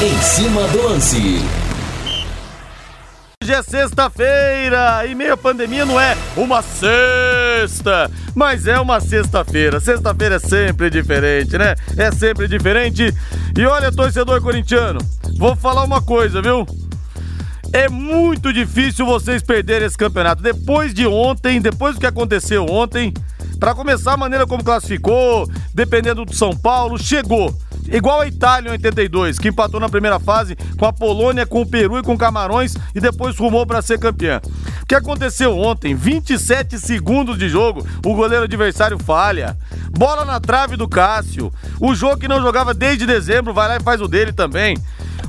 Em cima do lance. Hoje é sexta-feira e meio pandemia não é uma sexta, mas é uma sexta-feira. Sexta-feira é sempre diferente, né? É sempre diferente. E olha, torcedor corintiano, vou falar uma coisa, viu? É muito difícil vocês perderem esse campeonato. Depois de ontem, depois do que aconteceu ontem, para começar a maneira como classificou, dependendo do São Paulo, chegou. Igual a Itália em 82, que empatou na primeira fase com a Polônia, com o Peru e com Camarões e depois rumou para ser campeã. O que aconteceu ontem? 27 segundos de jogo, o goleiro adversário falha. Bola na trave do Cássio. O jogo que não jogava desde dezembro vai lá e faz o dele também.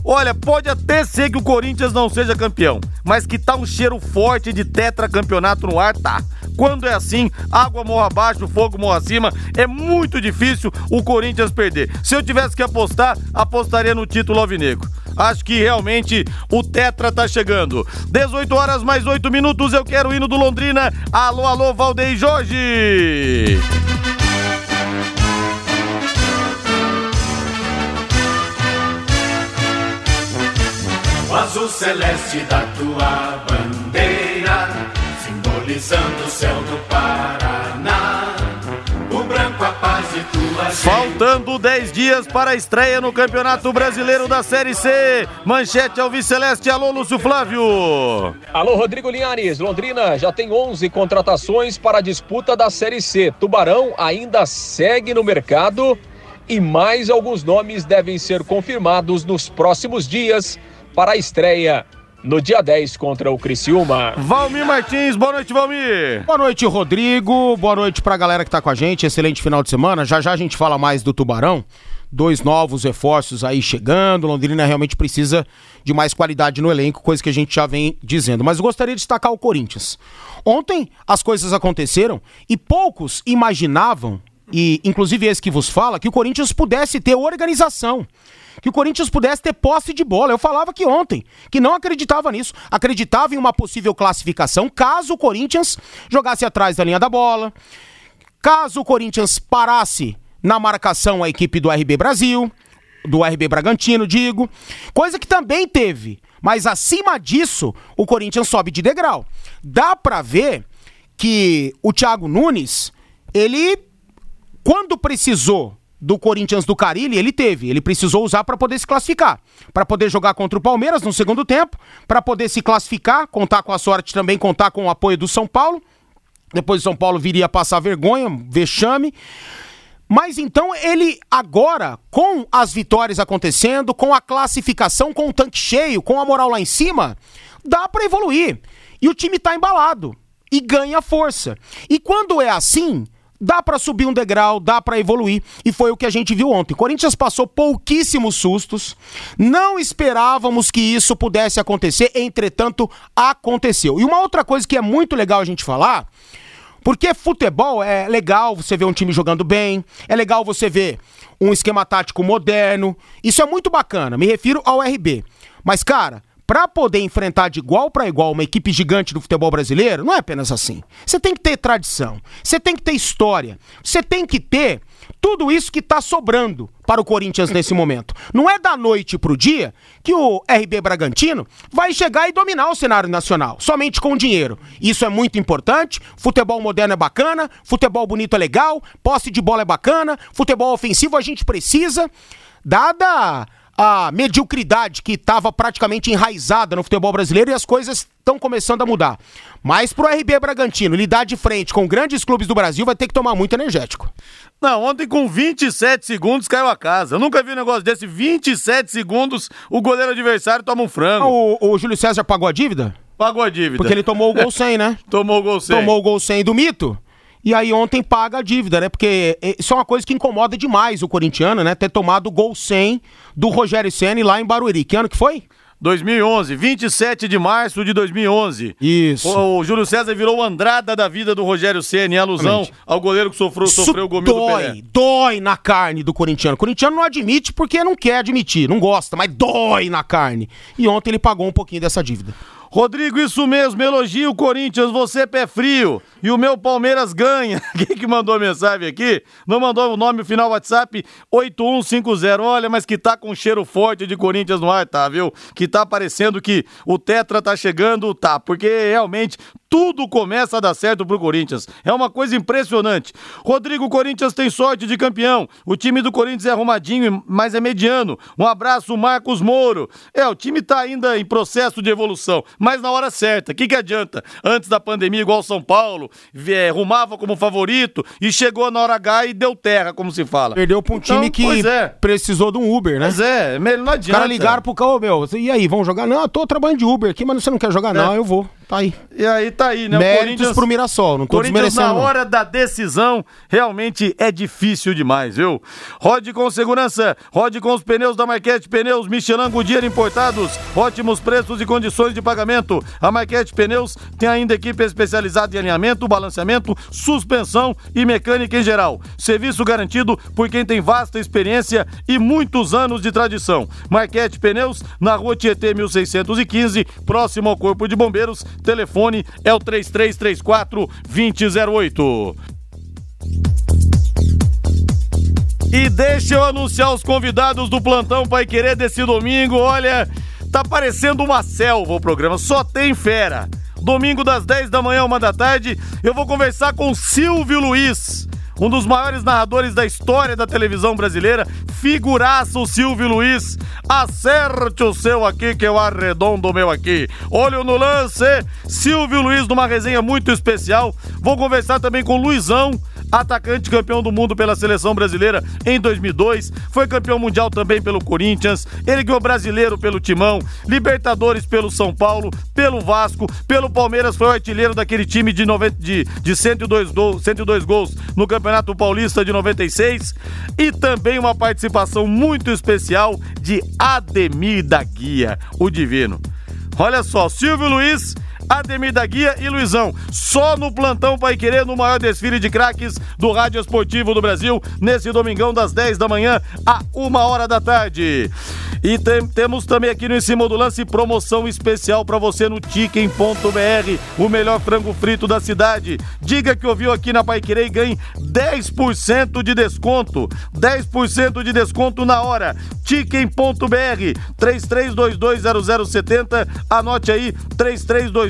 Olha, pode até ser que o Corinthians não seja campeão, mas que tá um cheiro forte de tetracampeonato no ar, tá. Quando é assim, água morra abaixo, fogo morra acima, é muito difícil o Corinthians perder. Se eu tivesse que apostar, apostaria no título alvinegro. Acho que realmente o Tetra tá chegando. 18 horas mais 8 minutos, eu quero o hino do Londrina. Alô, alô, Valdeir Jorge! Azul celeste da tua bandeira, simbolizando o céu do Paraná. O branco a paz e tua. Faltando 10 dias para a estreia no Campeonato Brasileiro da Série C. Manchete Alves Celeste, alô Lúcio Flávio. Alô, Rodrigo Linhares. Londrina já tem 11 contratações para a disputa da Série C. Tubarão ainda segue no mercado e mais alguns nomes devem ser confirmados nos próximos dias para a estreia no dia 10 contra o Criciúma. Valmir Martins, boa noite, Valmir. Boa noite, Rodrigo. Boa noite pra galera que tá com a gente. Excelente final de semana. Já já a gente fala mais do Tubarão. Dois novos reforços aí chegando. Londrina realmente precisa de mais qualidade no elenco, coisa que a gente já vem dizendo. Mas eu gostaria de destacar o Corinthians. Ontem as coisas aconteceram e poucos imaginavam, e inclusive esse que vos fala, que o Corinthians pudesse ter organização que o Corinthians pudesse ter posse de bola. Eu falava que ontem, que não acreditava nisso. Acreditava em uma possível classificação caso o Corinthians jogasse atrás da linha da bola, caso o Corinthians parasse na marcação a equipe do RB Brasil, do RB Bragantino, digo. Coisa que também teve. Mas acima disso, o Corinthians sobe de degrau. Dá pra ver que o Thiago Nunes, ele, quando precisou do Corinthians do Carilli, ele teve. Ele precisou usar para poder se classificar. Para poder jogar contra o Palmeiras no segundo tempo, para poder se classificar, contar com a sorte também, contar com o apoio do São Paulo. Depois o São Paulo viria passar vergonha, vexame. Mas então ele agora, com as vitórias acontecendo, com a classificação, com o tanque cheio, com a moral lá em cima, dá para evoluir. E o time tá embalado e ganha força. E quando é assim, dá para subir um degrau, dá para evoluir, e foi o que a gente viu ontem. Corinthians passou pouquíssimos sustos, não esperávamos que isso pudesse acontecer, entretanto, aconteceu. E uma outra coisa que é muito legal a gente falar, porque futebol é legal você ver um time jogando bem, é legal você ver um esquema tático moderno, isso é muito bacana, me refiro ao RB. Mas, cara, para poder enfrentar de igual para igual uma equipe gigante do futebol brasileiro, não é apenas assim. Você tem que ter tradição, você tem que ter história, você tem que ter tudo isso que tá sobrando para o Corinthians nesse momento. Não é da noite pro dia que o RB Bragantino vai chegar e dominar o cenário nacional, somente com dinheiro. Isso é muito importante. Futebol moderno é bacana, futebol bonito é legal, posse de bola é bacana, futebol ofensivo a gente precisa. Dada a mediocridade que estava praticamente enraizada no futebol brasileiro e as coisas estão começando a mudar. Mas pro RB Bragantino lidar de frente com grandes clubes do Brasil vai ter que tomar muito energético. Não, ontem com 27 segundos caiu a casa. Eu nunca vi um negócio desse. 27 segundos, o goleiro adversário toma um frango. O, o Júlio César pagou a dívida? Pagou a dívida. Porque ele tomou o gol 100, né? Tomou o gol 100. Tomou o gol 100 do Mito. E aí ontem paga a dívida, né? Porque isso é uma coisa que incomoda demais o corintiano, né? Ter tomado o gol 100 do Rogério Ceni lá em Barueri. Que ano que foi? 2011, 27 de março de 2011. Isso. O, o Júlio César virou o Andrada da vida do Rogério Ceni, em alusão Exatamente. ao goleiro que sofreu, Isso sofreu o gominho do Pelé. dói, dói na carne do corintiano. O corintiano não admite porque não quer admitir, não gosta, mas dói na carne. E ontem ele pagou um pouquinho dessa dívida. Rodrigo, isso mesmo, elogio o Corinthians, você é pé frio. E o meu Palmeiras ganha. Quem que mandou mensagem aqui? Não mandou o nome, o final WhatsApp 8150. Olha, mas que tá com cheiro forte de Corinthians no ar, tá, viu? Que tá parecendo que o Tetra tá chegando, tá. Porque realmente tudo começa a dar certo pro Corinthians. É uma coisa impressionante. Rodrigo, o Corinthians tem sorte de campeão. O time do Corinthians é arrumadinho, mas é mediano. Um abraço, Marcos Moro. É, o time tá ainda em processo de evolução, mas na hora certa. O que, que adianta? Antes da pandemia, igual São Paulo, é, rumava como favorito e chegou na hora H e deu terra, como se fala. Perdeu pra um time então, que é. precisou de um Uber, né? Mas é, não adianta. Os caras ligaram pro carro, meu, e aí, vão jogar? Não, eu tô trabalhando de Uber aqui, mas você não quer jogar? É. Não, eu vou. Tá aí. E aí tá aí, né? Méritos o Corinthians pro Mirassol, não tô Corinthians na hora da decisão realmente é difícil demais, viu? Rode com segurança, rode com os pneus da Marquete Pneus Michelin Goodyear importados, ótimos preços e condições de pagamento. A Marquete Pneus tem ainda equipe especializada em alinhamento, balanceamento, suspensão e mecânica em geral. Serviço garantido por quem tem vasta experiência e muitos anos de tradição. Marquete Pneus, na rua Tietê 1615, próximo ao Corpo de Bombeiros, Telefone é o 3334 2008. E deixa eu anunciar os convidados do plantão Pai Querer desse domingo. Olha, tá parecendo uma selva o programa, só tem fera. Domingo das 10 da manhã, uma da tarde, eu vou conversar com Silvio Luiz um dos maiores narradores da história da televisão brasileira, figuraça o Silvio Luiz. Acerte o seu aqui, que eu arredondo o meu aqui. Olho no lance, Silvio Luiz numa resenha muito especial. Vou conversar também com Luizão, atacante campeão do mundo pela seleção brasileira em 2002, foi campeão mundial também pelo Corinthians, ele ganhou brasileiro pelo Timão, Libertadores pelo São Paulo, pelo Vasco, pelo Palmeiras, foi o artilheiro daquele time de, 90, de, de 102, gols, 102 gols no Campeonato Paulista de 96 e também uma participação muito especial de Ademir da Guia, o Divino. Olha só, Silvio Luiz Ademir da Guia e Luizão. Só no plantão Pai Querer, no maior desfile de craques do Rádio Esportivo do Brasil, nesse domingão das 10 da manhã a 1 hora da tarde. E tem, temos também aqui no Em Cima do Lance promoção especial para você no Chicken.br, o melhor frango frito da cidade. Diga que ouviu aqui na Paiquerê e ganhe 10% de desconto. 10% de desconto na hora. Chicken.br 33220070. Anote aí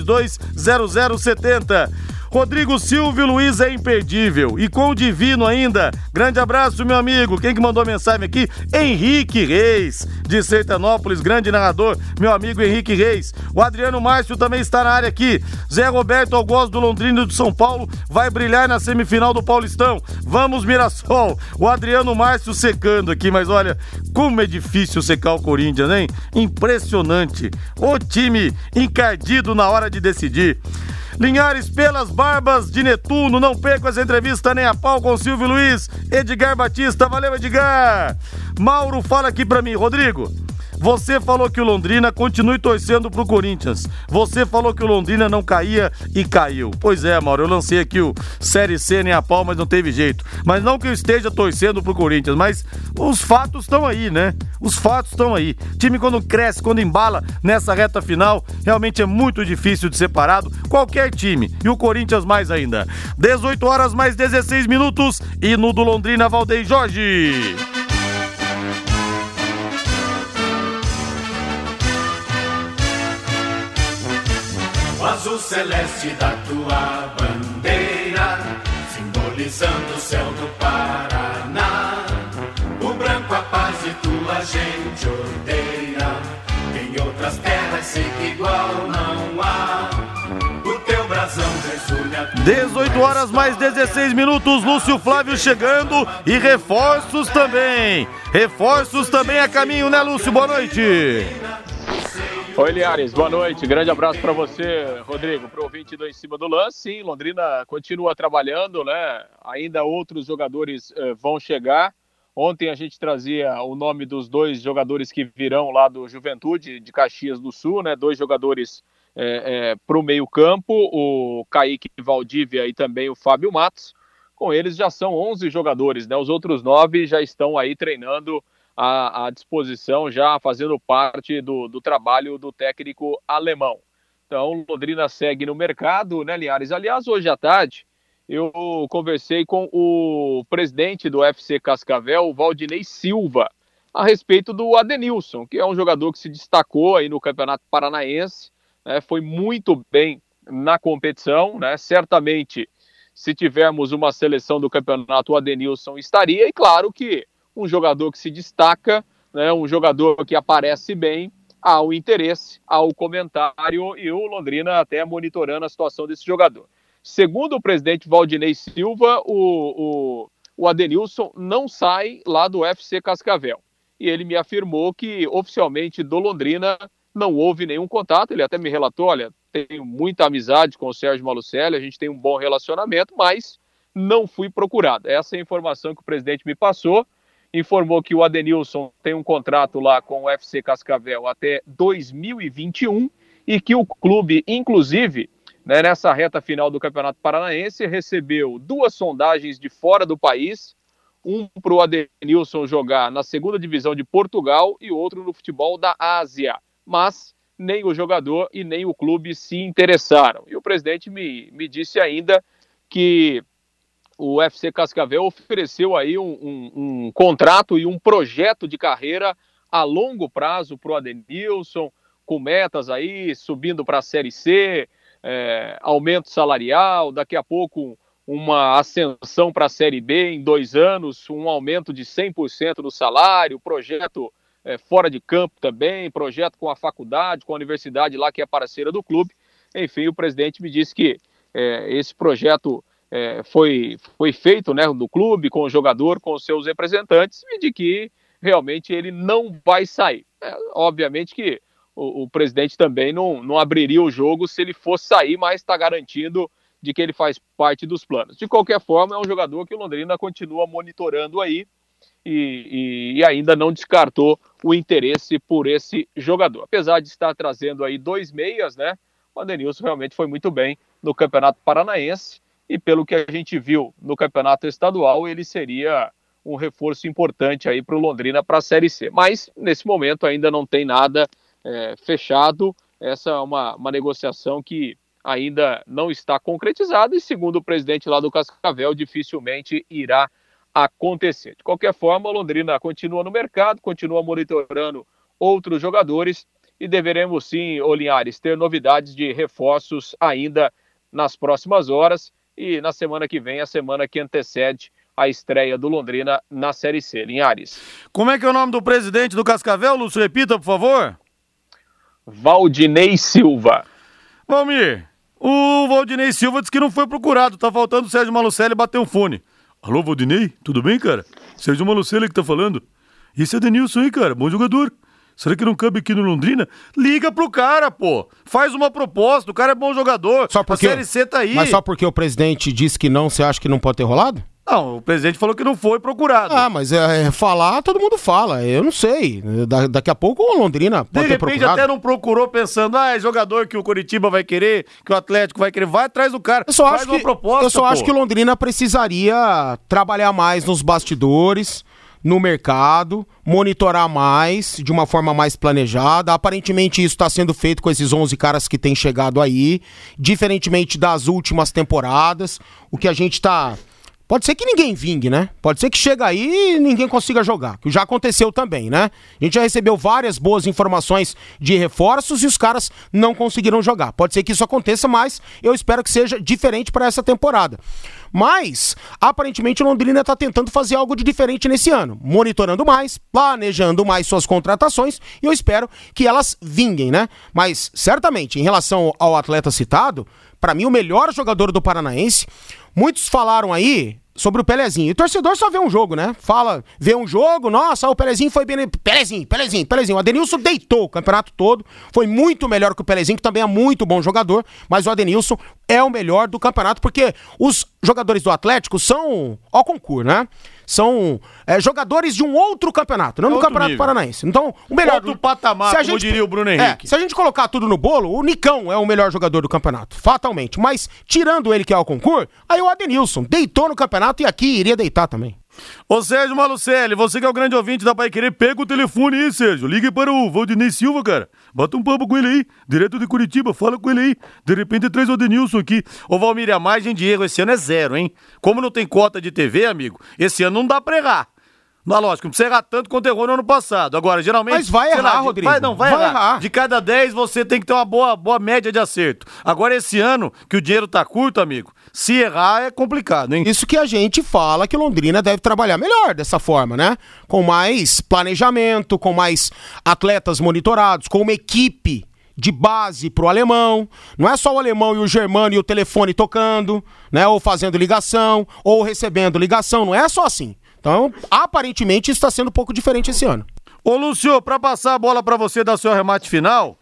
33220070. Rodrigo Silvio Luiz é imperdível. E com o Divino ainda. Grande abraço, meu amigo. Quem que mandou mensagem aqui? Henrique Reis, de Sertanópolis, grande narrador, meu amigo Henrique Reis. O Adriano Márcio também está na área aqui. Zé Roberto Augusto do Londrino de São Paulo vai brilhar na semifinal do Paulistão. Vamos, Mirassol. O Adriano Márcio secando aqui, mas olha, como é difícil secar o Corinthians, hein? Impressionante. O time encardido na hora de decidir. Linhares pelas barbas de Netuno, não perca essa entrevista nem a pau com Silvio Luiz, Edgar Batista, valeu Edgar. Mauro fala aqui pra mim, Rodrigo. Você falou que o Londrina continue torcendo pro Corinthians. Você falou que o Londrina não caía e caiu. Pois é, Mauro, eu lancei aqui o Série C nem a pau, mas não teve jeito. Mas não que eu esteja torcendo pro Corinthians, mas os fatos estão aí, né? Os fatos estão aí. Time quando cresce, quando embala nessa reta final, realmente é muito difícil de ser parado. Qualquer time. E o Corinthians mais ainda. 18 horas mais 16 minutos e no do Londrina, Valdeir Jorge. Celeste da tua bandeira, simbolizando o céu do Paraná. O branco a paz e tua gente odeia. Em outras terras sei que igual não há. O teu brasão resulha. 18 horas mais 16 minutos, Lúcio Flávio chegando e reforços também. Reforços também a caminho, né, Lúcio? Boa noite. Oi, Liares, boa noite. Grande abraço para você, Rodrigo, para o ouvinte do Em Cima do Lance. Sim, Londrina continua trabalhando, né? Ainda outros jogadores eh, vão chegar. Ontem a gente trazia o nome dos dois jogadores que virão lá do Juventude de Caxias do Sul, né? Dois jogadores eh, eh, para o meio-campo, o Kaique Valdívia e também o Fábio Matos. Com eles já são 11 jogadores, né? Os outros nove já estão aí treinando à, à disposição, já fazendo parte do, do trabalho do técnico alemão. Então, Londrina segue no mercado, né, Linhares? Aliás, hoje à tarde, eu conversei com o presidente do FC Cascavel, Valdinei Silva, a respeito do Adenilson, que é um jogador que se destacou aí no Campeonato Paranaense, né, foi muito bem na competição, né, certamente se tivermos uma seleção do campeonato, o Adenilson estaria, e claro que um jogador que se destaca, né, um jogador que aparece bem, há o interesse, há o comentário e o Londrina até monitorando a situação desse jogador. Segundo o presidente Valdinei Silva, o, o, o Adenilson não sai lá do FC Cascavel. E ele me afirmou que oficialmente do Londrina não houve nenhum contato. Ele até me relatou: olha, tenho muita amizade com o Sérgio Malucelli, a gente tem um bom relacionamento, mas não fui procurado. Essa é a informação que o presidente me passou informou que o Adenilson tem um contrato lá com o FC Cascavel até 2021 e que o clube, inclusive, né, nessa reta final do Campeonato Paranaense, recebeu duas sondagens de fora do país, um para o Adenilson jogar na segunda divisão de Portugal e outro no futebol da Ásia. Mas nem o jogador e nem o clube se interessaram. E o presidente me, me disse ainda que o UFC Cascavel ofereceu aí um, um, um contrato e um projeto de carreira a longo prazo para o Adenilson, com metas aí, subindo para a Série C, é, aumento salarial, daqui a pouco uma ascensão para a Série B em dois anos, um aumento de 100% no salário, projeto é, fora de campo também, projeto com a faculdade, com a universidade lá que é parceira do clube. Enfim, o presidente me disse que é, esse projeto é, foi, foi feito né, no clube, com o jogador, com os seus representantes, e de que realmente ele não vai sair. É, obviamente que o, o, presidente também não, não abriria o jogo se ele fosse sair, mas está garantindo de que ele faz parte dos planos. De qualquer forma, é um jogador que o Londrina continua monitorando aí e, e, e ainda não descartou o interesse por esse jogador. Apesar de estar trazendo aí dois meias, né? O Adenilson realmente foi muito bem no Campeonato Paranaense e pelo que a gente viu no campeonato estadual, ele seria um reforço importante aí para o Londrina para a Série C. Mas nesse momento ainda não tem nada é, fechado. Essa é uma, uma negociação que ainda não está concretizada e, segundo o presidente lá do Cascavel, dificilmente irá acontecer. De qualquer forma, o Londrina continua no mercado, continua monitorando outros jogadores e deveremos sim, Olinhares, ter novidades de reforços ainda nas próximas horas e na semana que vem, a semana que antecede a estreia do Londrina na Série C. Linhares. Como é que é o nome do presidente do Cascavel, Lúcio? Repita, por favor. Valdinei Silva. Valmir, o Valdinei Silva disse que não foi procurado, tá faltando o Sérgio Malucelli bater um fone. Alô, Valdinei, tudo bem, cara? Sérgio Malucelli que tá falando. Esse é Denilson aí, cara, bom jogador. Será que não cabe aqui no Londrina? Liga pro cara, pô. Faz uma proposta. O cara é bom jogador. Só porque, a Série C tá aí. Mas só porque o presidente disse que não, você acha que não pode ter rolado? Não, o presidente falou que não foi procurado. Ah, mas é, é falar, todo mundo fala. Eu não sei. Da, daqui a pouco o Londrina pode De repente até não procurou pensando, ah, é jogador que o Curitiba vai querer, que o Atlético vai querer. Vai atrás do cara. Eu só Faz acho que, proposta, Eu só pô. acho que o Londrina precisaria trabalhar mais nos bastidores no mercado, monitorar mais, de uma forma mais planejada. Aparentemente isso está sendo feito com esses 11 caras que têm chegado aí, diferentemente das últimas temporadas. O que a gente está Pode ser que ninguém vingue, né? Pode ser que chega aí e ninguém consiga jogar, que já aconteceu também, né? A gente já recebeu várias boas informações de reforços e os caras não conseguiram jogar. Pode ser que isso aconteça, mas eu espero que seja diferente para essa temporada. Mas, aparentemente, o Londrina está tentando fazer algo de diferente nesse ano, monitorando mais, planejando mais suas contratações e eu espero que elas vinguem, né? Mas, certamente, em relação ao atleta citado, para mim, o melhor jogador do Paranaense. Muitos falaram aí sobre o Pelezinho. E o torcedor só vê um jogo, né? Fala, vê um jogo, nossa, o Pelezinho foi bem. Pelezinho, Pelezinho, Pelezinho. O Adenilson deitou o campeonato todo. Foi muito melhor que o Pelezinho, que também é muito bom jogador. Mas o Adenilson é o melhor do campeonato, porque os jogadores do Atlético são ao concurso, né? São é, jogadores de um outro campeonato, não é do Campeonato nível. Paranaense. Então, o melhor. Outro patamar, se a gente, como diria o Bruno é, Henrique. É, se a gente colocar tudo no bolo, o Nicão é o melhor jogador do campeonato, fatalmente. Mas, tirando ele que é o concurso, aí o Adenilson deitou no campeonato e aqui iria deitar também. Ô Sérgio Malucelli, você que é o grande ouvinte da Pai Querer, pega o telefone aí, Sérgio. Ligue para o Valdinei Silva, cara. Bota um papo com ele aí, direto de Curitiba, fala com ele aí. De repente traz o Denilson aqui. Ô Valmir, a margem de erro esse ano é zero, hein? Como não tem cota de TV, amigo, esse ano não dá pra errar. Mas lógico, não precisa errar tanto quanto errou no ano passado. Agora, geralmente. Mas vai errar, lá, de- Rodrigo. Vai, não, vai, Vai errar. errar. De cada 10, você tem que ter uma boa, boa média de acerto. Agora, esse ano, que o dinheiro tá curto, amigo, se errar é complicado, hein? Isso que a gente fala que Londrina deve trabalhar melhor dessa forma, né? Com mais planejamento, com mais atletas monitorados, com uma equipe de base pro alemão. Não é só o alemão e o germano e o telefone tocando, né? Ou fazendo ligação, ou recebendo ligação. Não é só assim. Então, aparentemente, está sendo um pouco diferente esse ano. Ô, Lúcio, pra passar a bola pra você dar seu remate final,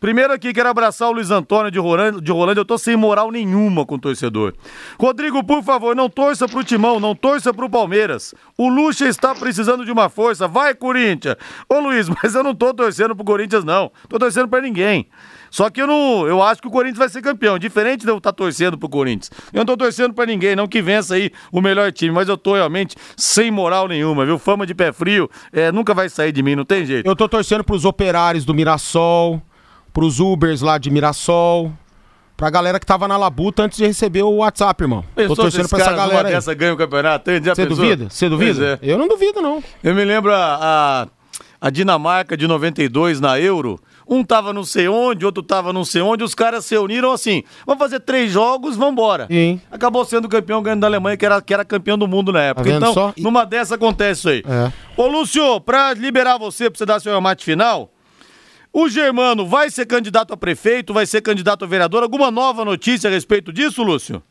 primeiro aqui quero abraçar o Luiz Antônio de Rolândia, de Rolândia. Eu tô sem moral nenhuma com o torcedor. Rodrigo, por favor, não torça pro Timão, não torça pro Palmeiras. O Lucha está precisando de uma força. Vai, Corinthians! Ô, Luiz, mas eu não tô torcendo pro Corinthians, não. Tô torcendo pra ninguém. Só que eu não, eu acho que o Corinthians vai ser campeão, diferente de eu estar torcendo pro Corinthians. Eu não tô torcendo pra ninguém, não que vença aí o melhor time, mas eu tô realmente sem moral nenhuma, viu? Fama de pé frio, é, nunca vai sair de mim, não tem jeito. Eu tô torcendo pros operários do Mirassol, pros Ubers lá de Mirassol, pra galera que tava na labuta antes de receber o WhatsApp, irmão. Pensou tô torcendo pra essa galera aí. dessa ganha o campeonato? Você duvida? Você duvida? É. Eu não duvido, não. Eu me lembro a, a, a Dinamarca de 92 na Euro. Um tava não sei onde, outro tava não sei onde. Os caras se uniram assim: vamos fazer três jogos, vambora. Sim. Acabou sendo campeão ganhando da Alemanha, que era, que era campeão do mundo na época. Tá então, só? numa dessa acontece isso aí. É. Ô, Lúcio, pra liberar você, pra você dar seu remate final. O Germano vai ser candidato a prefeito, vai ser candidato a vereador? Alguma nova notícia a respeito disso, Lúcio?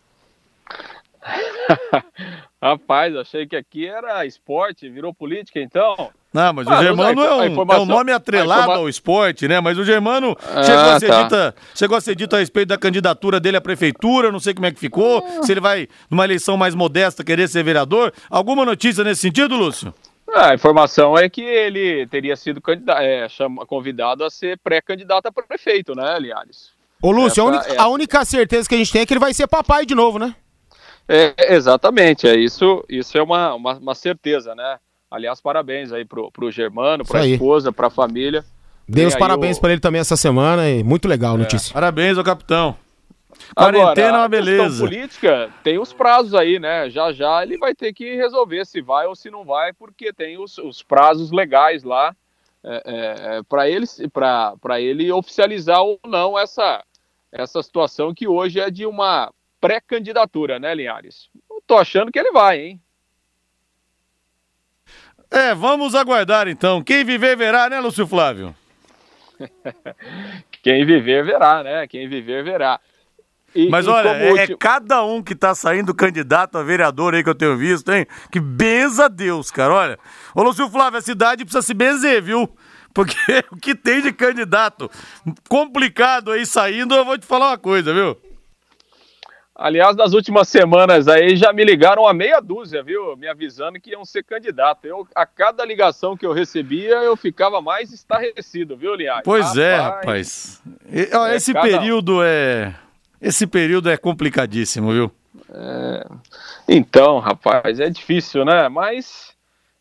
Rapaz, achei que aqui era esporte, virou política então. Não, mas Ah, o Germano é, um, informação- é um nome atrelado a informa- ao esporte, né? Mas o Germano Ah, chegou, a ser tá. dita, chegou a ser dito a respeito da candidatura dele à prefeitura, não sei como é que ficou, se ele vai, numa eleição mais modesta, querer ser vereador. Alguma notícia nesse sentido, Lúcio? Ah, a informação é que ele teria sido candida- é, chama- convidado a ser pré-candidato a prefeito, né, Linhares? Ô, Lúcio, a, única, é- a única certeza que a gente tem é que ele vai ser papai de novo, né? É, exatamente, é isso, isso é uma, uma, uma certeza, né? Aliás, parabéns aí pro, pro Germano, pra aí. esposa, pra família. Dei Tem os parabéns o- pra ele também essa semana e muito legal a notícia. Parabéns ao capitão. Agora, Quarentena é uma a beleza. política tem os prazos aí, né? Já já ele vai ter que resolver se vai ou se não vai, porque tem os, os prazos legais lá é, para ele para ele oficializar ou não essa essa situação que hoje é de uma pré-candidatura, né, Linhares? Eu tô achando que ele vai, hein? É, vamos aguardar então. Quem viver verá, né, Lúcio Flávio? Quem viver verá, né? Quem viver verá. E- Mas e olha, é, é último- cada um que tá saindo candidato a vereador aí que eu tenho visto, hein? Que benza a Deus, cara. Olha, ô Lúcio Flávio, a cidade precisa se benzer, viu? Porque o que tem de candidato complicado aí saindo, eu vou te falar uma coisa, viu? Aliás, nas últimas semanas aí já me ligaram a meia dúzia, viu? Me avisando que iam ser candidato. Eu, a cada ligação que eu recebia, eu ficava mais estarrecido, viu, Linhares? Pois é, rapaz. E, ó, É, esse cada período é. Esse período é complicadíssimo, viu? Então, rapaz, é difícil, né? Mas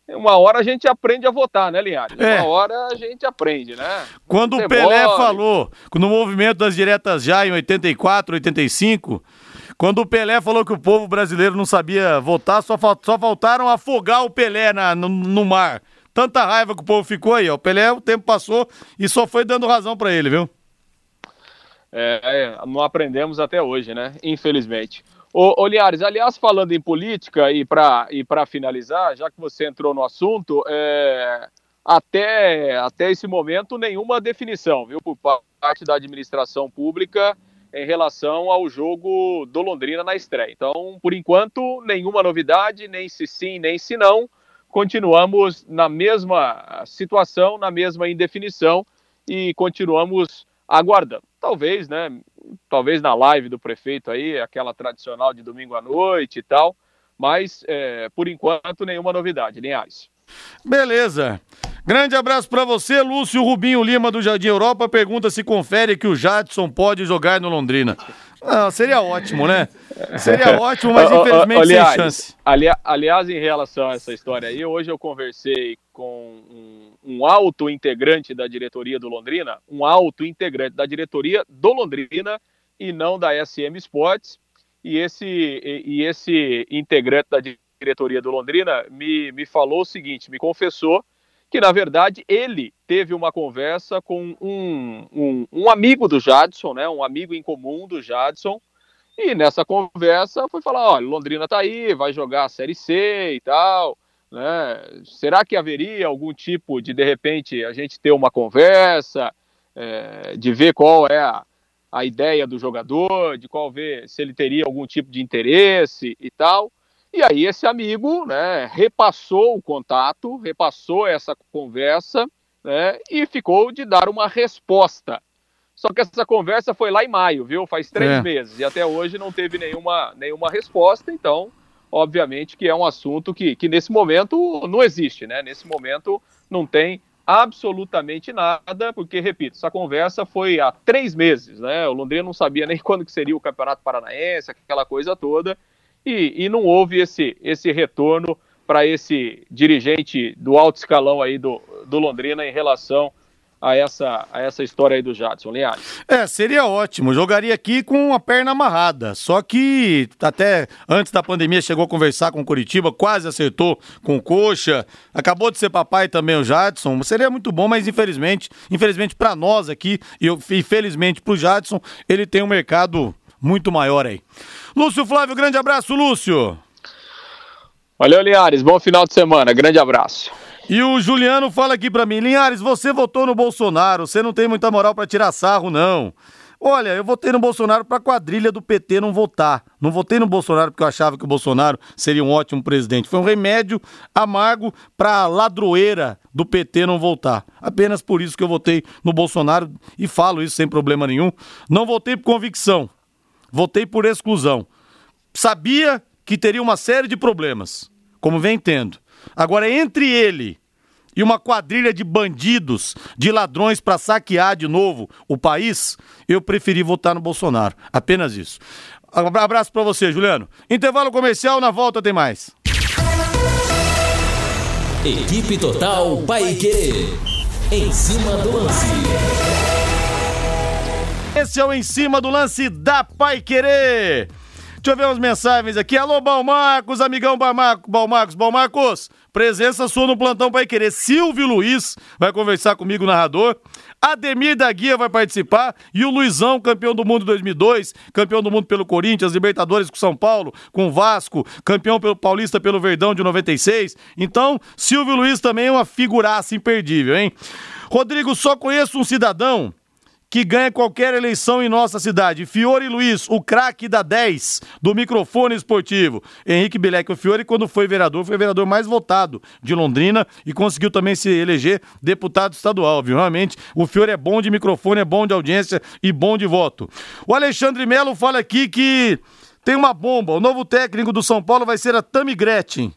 uma hora a gente aprende a votar, né, Linhares? É. Uma hora a gente aprende, né? Quando o. Pelé falou, no movimento das diretas já em 84, 85, quando o Pelé falou que o povo brasileiro não sabia votar, só, só faltaram afogar o Pelé na- no, no mar. Tanta raiva que o povo ficou aí, ó. O Pelé, o tempo passou e só foi dando razão pra ele, viu? É, é, não aprendemos até hoje, né? Infelizmente. Ô, ô Linhares, aliás, falando em política e para e pra finalizar, já que você entrou no assunto, é, até, até esse momento nenhuma definição, viu, por parte da administração pública em relação ao jogo do Londrina na estreia. Então, por enquanto, nenhuma novidade, nem se sim, nem se não. Continuamos na mesma situação, na mesma indefinição e continuamos aguardando. Talvez, né? Talvez na live do prefeito aí, aquela tradicional de domingo à noite e tal. Mas, é, por enquanto, nenhuma novidade, Linhares. Beleza. Grande abraço pra você, Lúcio Rubinho Lima do Jardim Europa. Pergunta se confere que o Jadson pode jogar no Londrina. Não, seria ótimo, né? Seria ótimo, mas infelizmente aliás, sem chance. Ali, aliás, em relação a essa história aí, hoje eu conversei com um, um alto integrante da diretoria do Londrina, um alto integrante da diretoria do Londrina e não da SM Sports. E esse, e, e esse integrante da diretoria do Londrina me, me falou o seguinte, me confessou que na verdade ele teve uma conversa com um, um, um, amigo do Jadson, né, um amigo em comum do Jadson, e nessa conversa foi falar, olha, Londrina tá aí, vai jogar a Série C e tal, né, será que haveria algum tipo de, de repente, a gente ter uma conversa, é, de ver qual é a, a ideia do jogador, de qual ver se ele teria algum tipo de interesse e tal, e aí esse amigo, né, repassou o contato, repassou essa conversa, né, e ficou de dar uma resposta. Só que essa conversa foi lá em maio, viu? Faz três é. meses e até hoje não teve nenhuma, nenhuma resposta. Então, obviamente que é um assunto que, que nesse momento não existe, né? Nesse momento não tem absolutamente nada, porque, repito, essa conversa foi há três meses, né? O Londrina não sabia nem quando que seria o Campeonato Paranaense, aquela coisa toda e, e não houve esse, esse retorno para esse dirigente do alto escalão aí do, do Londrina em relação a essa, a essa história aí do Jadson, Linhares. É, seria ótimo. Jogaria aqui com a perna amarrada. Só que até antes da pandemia chegou a conversar com o Curitiba, quase acertou com o Coxa. Acabou de ser papai também o Jadson. Seria muito bom, mas infelizmente, infelizmente para nós aqui e infelizmente para o Jadson, ele tem um mercado muito maior aí. Lúcio Flávio, grande abraço, Lúcio. Valeu, Linhares. Bom final de semana. Grande abraço. E o Juliano fala aqui para mim, Linhares, você votou no Bolsonaro, você não tem muita moral para tirar sarro, não. Olha, eu votei no Bolsonaro para a quadrilha do PT não votar. Não votei no Bolsonaro porque eu achava que o Bolsonaro seria um ótimo presidente. Foi um remédio amargo para a ladroeira do PT não votar. Apenas por isso que eu votei no Bolsonaro e falo isso sem problema nenhum. Não votei por convicção. Votei por exclusão. Sabia que teria uma série de problemas, como vem tendo. Agora, entre ele e uma quadrilha de bandidos, de ladrões para saquear de novo o país, eu preferi votar no Bolsonaro. Apenas isso. Abraço para você, Juliano. Intervalo comercial, na volta tem mais. Equipe Total Paique. Em cima do lance. Esse é o Em Cima do Lance da Pai Querer. Deixa eu ver umas mensagens aqui. Alô, Balmarcos, amigão Balmarcos, Balmarcos, Balmarcos. Presença sua no plantão Pai Querer. Silvio Luiz vai conversar comigo, narrador. Ademir da Guia vai participar. E o Luizão, campeão do mundo 2002, campeão do mundo pelo Corinthians, Libertadores com São Paulo, com Vasco, campeão pelo Paulista pelo Verdão de 96. Então, Silvio Luiz também é uma figuraça imperdível, hein? Rodrigo, só conheço um cidadão que ganha qualquer eleição em nossa cidade. Fiore Luiz, o craque da 10 do microfone esportivo. Henrique Bilek, o Fiore, quando foi vereador, foi o vereador mais votado de Londrina e conseguiu também se eleger deputado estadual, viu? Realmente, o Fiore é bom de microfone, é bom de audiência e bom de voto. O Alexandre Melo fala aqui que tem uma bomba. O novo técnico do São Paulo vai ser a Tami Gretchen.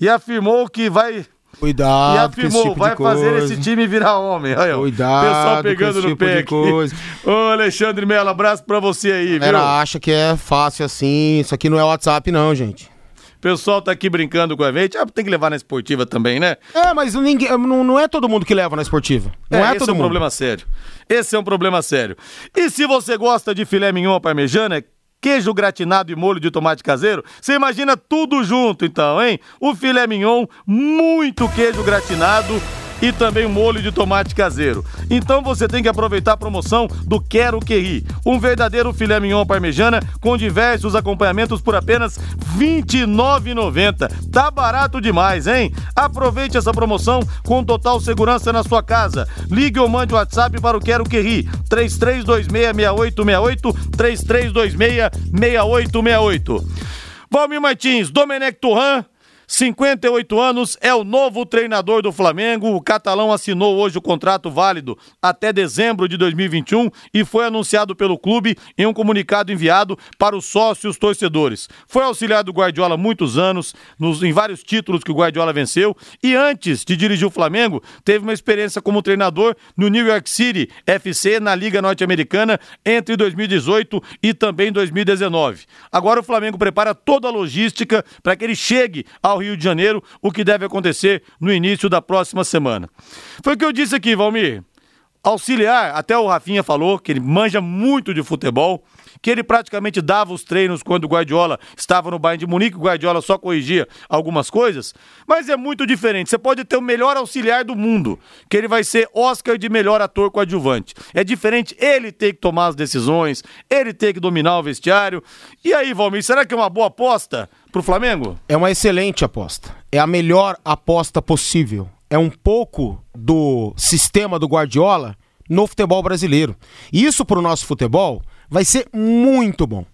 E afirmou que vai Cuidado. E afirmou, tipo vai fazer esse time virar homem. Aí, Cuidado. Pessoal pegando no tipo pé. Ô, Alexandre Melo, abraço pra você aí, viu? Ela acha que é fácil assim. Isso aqui não é WhatsApp, não, gente. O pessoal tá aqui brincando com a gente. Ah, tem que levar na esportiva também, né? É, mas ninguém, não, não é todo mundo que leva na esportiva. Não é, é esse todo é um mundo. problema sério. Esse é um problema sério. E se você gosta de filé mignon parmejana, queijo gratinado e molho de tomate caseiro, você imagina tudo junto então, hein? O filé mignon, muito queijo gratinado e também molho de tomate caseiro. Então você tem que aproveitar a promoção do Quero Que Ri, um verdadeiro filé mignon parmejana com diversos acompanhamentos por apenas R$ 29,90. Tá barato demais, hein? Aproveite essa promoção com total segurança na sua casa. Ligue ou mande o WhatsApp para o Quero Que Ri, 33266868, 33266868. Valmir Martins, Domenech Turran, 58 anos, é o novo treinador do Flamengo. O catalão assinou hoje o contrato válido até dezembro de 2021 e foi anunciado pelo clube em um comunicado enviado para os sócios torcedores. Foi auxiliar do Guardiola muitos anos, nos, em vários títulos que o Guardiola venceu, e antes de dirigir o Flamengo, teve uma experiência como treinador no New York City FC na Liga Norte-Americana entre 2018 e também 2019. Agora o Flamengo prepara toda a logística para que ele chegue ao ao Rio de Janeiro, o que deve acontecer no início da próxima semana. Foi o que eu disse aqui, Valmir. Auxiliar, até o Rafinha falou que ele manja muito de futebol, que ele praticamente dava os treinos quando o Guardiola estava no Bayern de Munique, o Guardiola só corrigia algumas coisas, mas é muito diferente. Você pode ter o melhor auxiliar do mundo, que ele vai ser Oscar de melhor ator coadjuvante. É diferente ele ter que tomar as decisões, ele ter que dominar o vestiário. E aí, Valmir, será que é uma boa aposta pro Flamengo? É uma excelente aposta. É a melhor aposta possível. É um pouco do sistema do Guardiola no futebol brasileiro. E isso para o nosso futebol vai ser muito bom.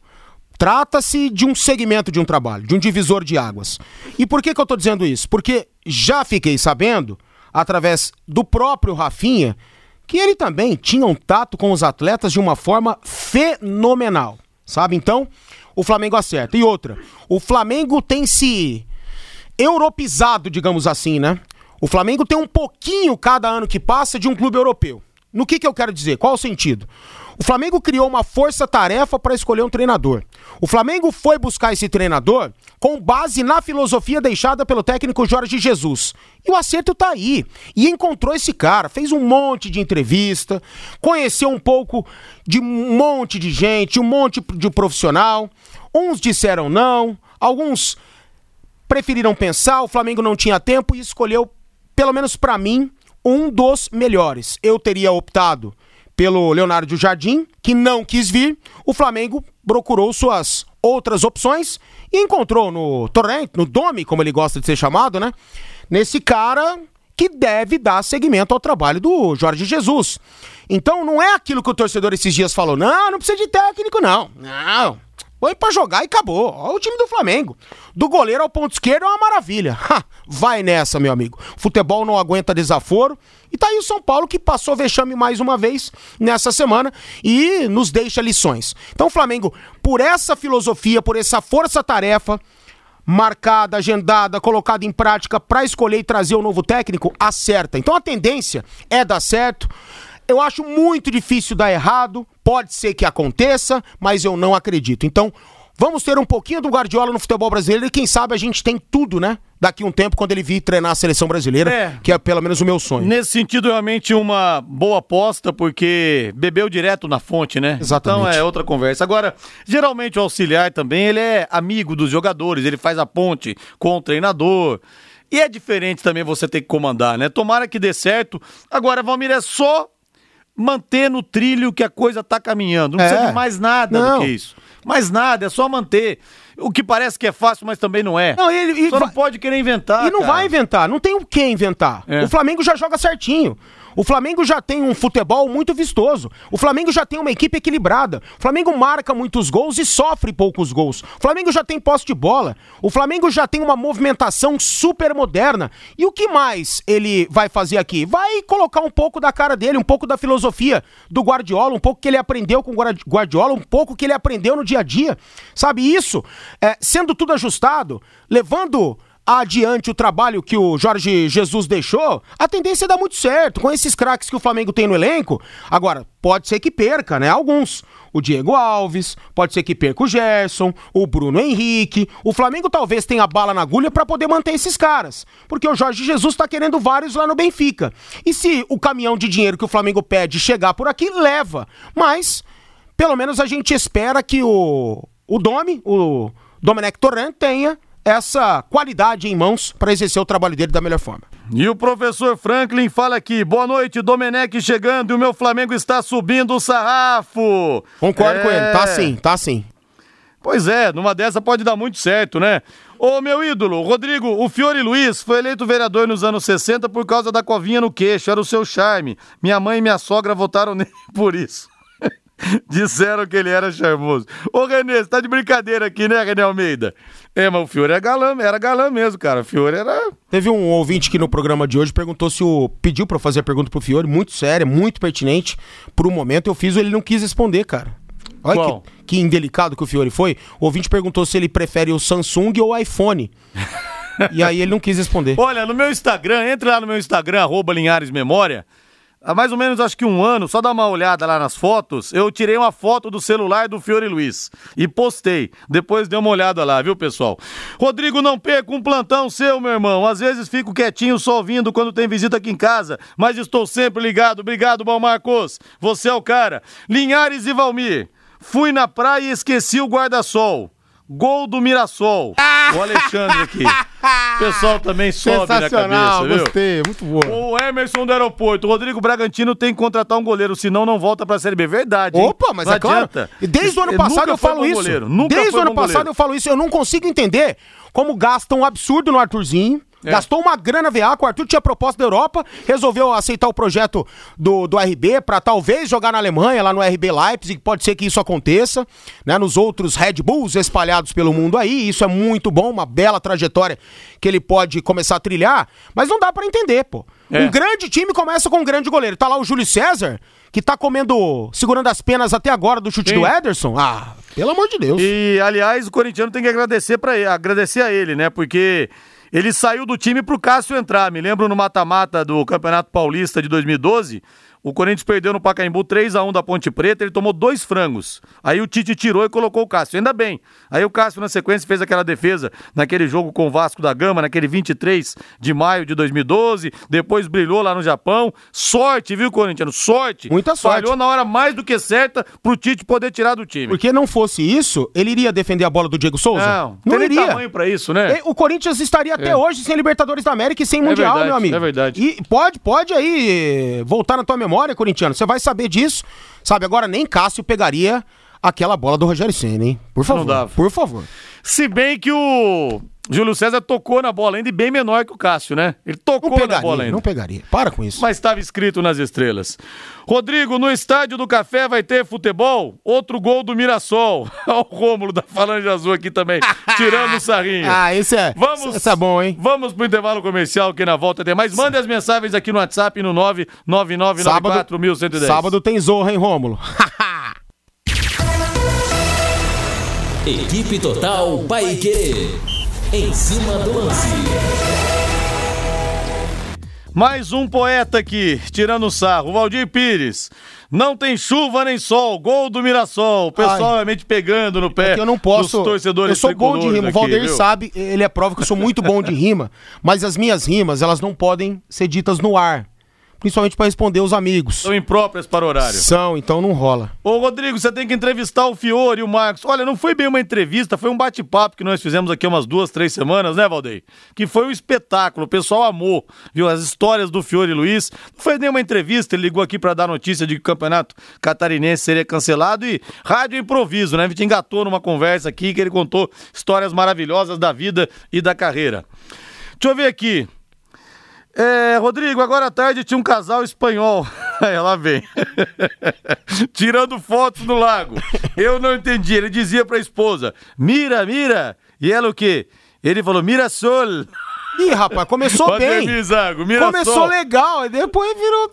Trata-se de um segmento de um trabalho, de um divisor de águas. E por que, que eu estou dizendo isso? Porque já fiquei sabendo, através do próprio Rafinha, que ele também tinha um tato com os atletas de uma forma fenomenal, sabe? Então, o Flamengo acerta. E outra, o Flamengo tem se europizado, digamos assim, né? O Flamengo tem um pouquinho cada ano que passa de um clube europeu. No que, que eu quero dizer? Qual o sentido? O Flamengo criou uma força-tarefa para escolher um treinador. O Flamengo foi buscar esse treinador com base na filosofia deixada pelo técnico Jorge Jesus. E o acerto está aí. E encontrou esse cara, fez um monte de entrevista, conheceu um pouco de um monte de gente, um monte de profissional. Uns disseram não, alguns preferiram pensar, o Flamengo não tinha tempo e escolheu, pelo menos para mim, um dos melhores. Eu teria optado pelo Leonardo Jardim, que não quis vir. O Flamengo procurou suas outras opções e encontrou no Torrent, no Dome, como ele gosta de ser chamado, né? Nesse cara que deve dar seguimento ao trabalho do Jorge Jesus. Então não é aquilo que o torcedor esses dias falou, não, não precisa de técnico não. Não, Põe pra jogar e acabou. Olha o time do Flamengo. Do goleiro ao ponto esquerdo é uma maravilha. Ha, vai nessa, meu amigo. Futebol não aguenta desaforo. E tá aí o São Paulo que passou vexame mais uma vez nessa semana e nos deixa lições. Então, Flamengo, por essa filosofia, por essa força-tarefa, marcada, agendada, colocada em prática para escolher e trazer o novo técnico, acerta. Então a tendência é dar certo. Eu acho muito difícil dar errado, pode ser que aconteça, mas eu não acredito. Então, vamos ter um pouquinho do Guardiola no futebol brasileiro e quem sabe a gente tem tudo, né? Daqui um tempo, quando ele vir treinar a seleção brasileira, é. que é pelo menos o meu sonho. Nesse sentido, realmente uma boa aposta, porque bebeu direto na fonte, né? Exatamente. Então é outra conversa. Agora, geralmente o auxiliar também, ele é amigo dos jogadores, ele faz a ponte com o treinador. E é diferente também você ter que comandar, né? Tomara que dê certo. Agora, Valmir, é só manter no trilho que a coisa está caminhando. Não é. precisa de mais nada não. do que isso. Mais nada, é só manter. O que parece que é fácil, mas também não é. Não, ele, Só vai... não pode querer inventar. E não cara. vai inventar, não tem o que inventar. É. O Flamengo já joga certinho. O Flamengo já tem um futebol muito vistoso. O Flamengo já tem uma equipe equilibrada. O Flamengo marca muitos gols e sofre poucos gols. O Flamengo já tem posse de bola. O Flamengo já tem uma movimentação super moderna. E o que mais ele vai fazer aqui? Vai colocar um pouco da cara dele, um pouco da filosofia do Guardiola, um pouco que ele aprendeu com o Guardiola, um pouco que ele aprendeu no dia a dia. Sabe isso? É, sendo tudo ajustado, levando adiante o trabalho que o Jorge Jesus deixou, a tendência é dar muito certo. Com esses craques que o Flamengo tem no elenco, agora, pode ser que perca, né? Alguns. O Diego Alves, pode ser que perca o Gerson, o Bruno Henrique. O Flamengo talvez tenha bala na agulha para poder manter esses caras. Porque o Jorge Jesus tá querendo vários lá no Benfica. E se o caminhão de dinheiro que o Flamengo pede chegar por aqui, leva. Mas, pelo menos a gente espera que o, o Domi, o Domenech Torrent, tenha essa qualidade em mãos para exercer o trabalho dele da melhor forma. E o professor Franklin fala aqui: boa noite, Domenech chegando e o meu Flamengo está subindo o sarrafo. Concordo é... com ele, tá sim, tá sim. Pois é, numa dessa pode dar muito certo, né? Ô meu ídolo, Rodrigo, o Fiore Luiz foi eleito vereador nos anos 60 por causa da covinha no queixo, era o seu charme. Minha mãe e minha sogra votaram nele por isso. Disseram que ele era charmoso. Ô, Renê, você tá de brincadeira aqui, né, René Almeida? É, mas o Fiore era galã, era galã mesmo, cara. O Fiore era. Teve um ouvinte que no programa de hoje perguntou se o. pediu pra eu fazer a pergunta pro Fiore, muito séria, muito pertinente. Por um momento eu fiz, ele não quis responder, cara. Olha Qual? que, que indelicado que o Fiore foi. O ouvinte perguntou se ele prefere o Samsung ou o iPhone. e aí ele não quis responder. Olha, no meu Instagram, entre lá no meu Instagram, arroba Linhares Memória. Há mais ou menos acho que um ano, só dá uma olhada lá nas fotos, eu tirei uma foto do celular do Fiore Luiz e postei. Depois dê uma olhada lá, viu, pessoal? Rodrigo, não perca um plantão seu, meu irmão. Às vezes fico quietinho só ouvindo quando tem visita aqui em casa, mas estou sempre ligado. Obrigado, Bom Marcos. Você é o cara. Linhares e Valmir. Fui na praia e esqueci o guarda-sol. Gol do Mirassol. O Alexandre aqui. O pessoal também sobe na cabeça, viu? gostei, muito boa. O Emerson do aeroporto. O Rodrigo Bragantino tem que contratar um goleiro, senão não volta pra Série B. Verdade. hein? Opa, mas Não é claro. adianta. E desde o ano Ele passado nunca eu foi falo bom isso. goleiro, Nunca desde foi o ano bom passado goleiro. eu falo isso. Eu não consigo entender como gastam um absurdo no Arthurzinho. É. Gastou uma grana VA, o Arthur tinha proposta da Europa, resolveu aceitar o projeto do, do RB pra talvez jogar na Alemanha, lá no RB Leipzig, pode ser que isso aconteça, né, nos outros Red Bulls espalhados pelo mundo aí, isso é muito bom, uma bela trajetória que ele pode começar a trilhar, mas não dá pra entender, pô. É. Um grande time começa com um grande goleiro. Tá lá o Júlio César, que tá comendo, segurando as penas até agora do chute Sim. do Ederson. Ah, pelo amor de Deus. E, aliás, o corintiano tem que agradecer, ele, agradecer a ele, né? Porque ele saiu do time pro Cássio entrar. Me lembro no mata-mata do Campeonato Paulista de 2012. O Corinthians perdeu no Pacaembu 3 a 1 da Ponte Preta, ele tomou dois frangos. Aí o Tite tirou e colocou o Cássio. Ainda bem. Aí o Cássio, na sequência, fez aquela defesa naquele jogo com o Vasco da Gama, naquele 23 de maio de 2012. Depois brilhou lá no Japão. Sorte, viu, Corintiano? Sorte. Muita sorte. Falhou na hora mais do que certa pro Tite poder tirar do time. Porque não fosse isso, ele iria defender a bola do Diego Souza? Não, não iria. tamanho pra isso, né? O Corinthians estaria até É. hoje sem Libertadores da América e sem Mundial, verdade, meu amigo. é verdade. E pode, pode aí voltar na tua memória, corintiano. Você vai saber disso. Sabe, agora nem Cássio pegaria aquela bola do Rogério Senna, hein? Por favor. Por favor. Se bem que o Júlio César tocou na bola ainda e bem menor que o Cássio, né? Ele Não tocou na pegaria, bola ainda. não pegaria. Para com isso. Mas estava escrito nas estrelas. Rodrigo, no estádio do Café vai ter futebol? Outro gol do Mirassol. Olha o Rômulo da Falange Azul aqui também, tirando o sarrinho. Ah, esse é. Vamos, Esse é bom, hein? Vamos pro intervalo comercial que na volta tem mais. Mande as mensagens aqui no WhatsApp no 99994 1110. sábado tem Zorra, hein, Rômulo? Equipe Total Paique. Em cima do lance. Mais um poeta aqui, tirando o sarro. O Valdir Pires. Não tem chuva nem sol. Gol do Mirassol. O pessoal Ai. realmente pegando no pé É que eu não posso. dos torcedores eu sou bom de rima. O viu? sabe, ele é prova que eu sou muito bom de rima, mas as minhas rimas, elas não podem ser ditas no ar. Principalmente pra responder os amigos. São impróprias para o horário. São, então não rola. Ô, Rodrigo, você tem que entrevistar o Fiore e o Marcos. Olha, não foi bem uma entrevista, foi um bate-papo que nós fizemos aqui umas duas, três semanas, né, Valdeir? Que foi um espetáculo, o pessoal amou, viu? As histórias do Fiore e Luiz. Não foi nem uma entrevista, ele ligou aqui pra dar notícia de que o campeonato catarinense seria cancelado e rádio improviso, né? A gente engatou numa conversa aqui que ele contou histórias maravilhosas da vida e da carreira. Deixa eu ver aqui. É, Rodrigo, agora à tarde tinha um casal espanhol. Aí ela vem. Tirando fotos no lago. Eu não entendi. Ele dizia pra esposa: Mira, mira. E ela o quê? Ele falou: Mira sol. Ih, rapaz, começou bem. Começou legal, e depois virou.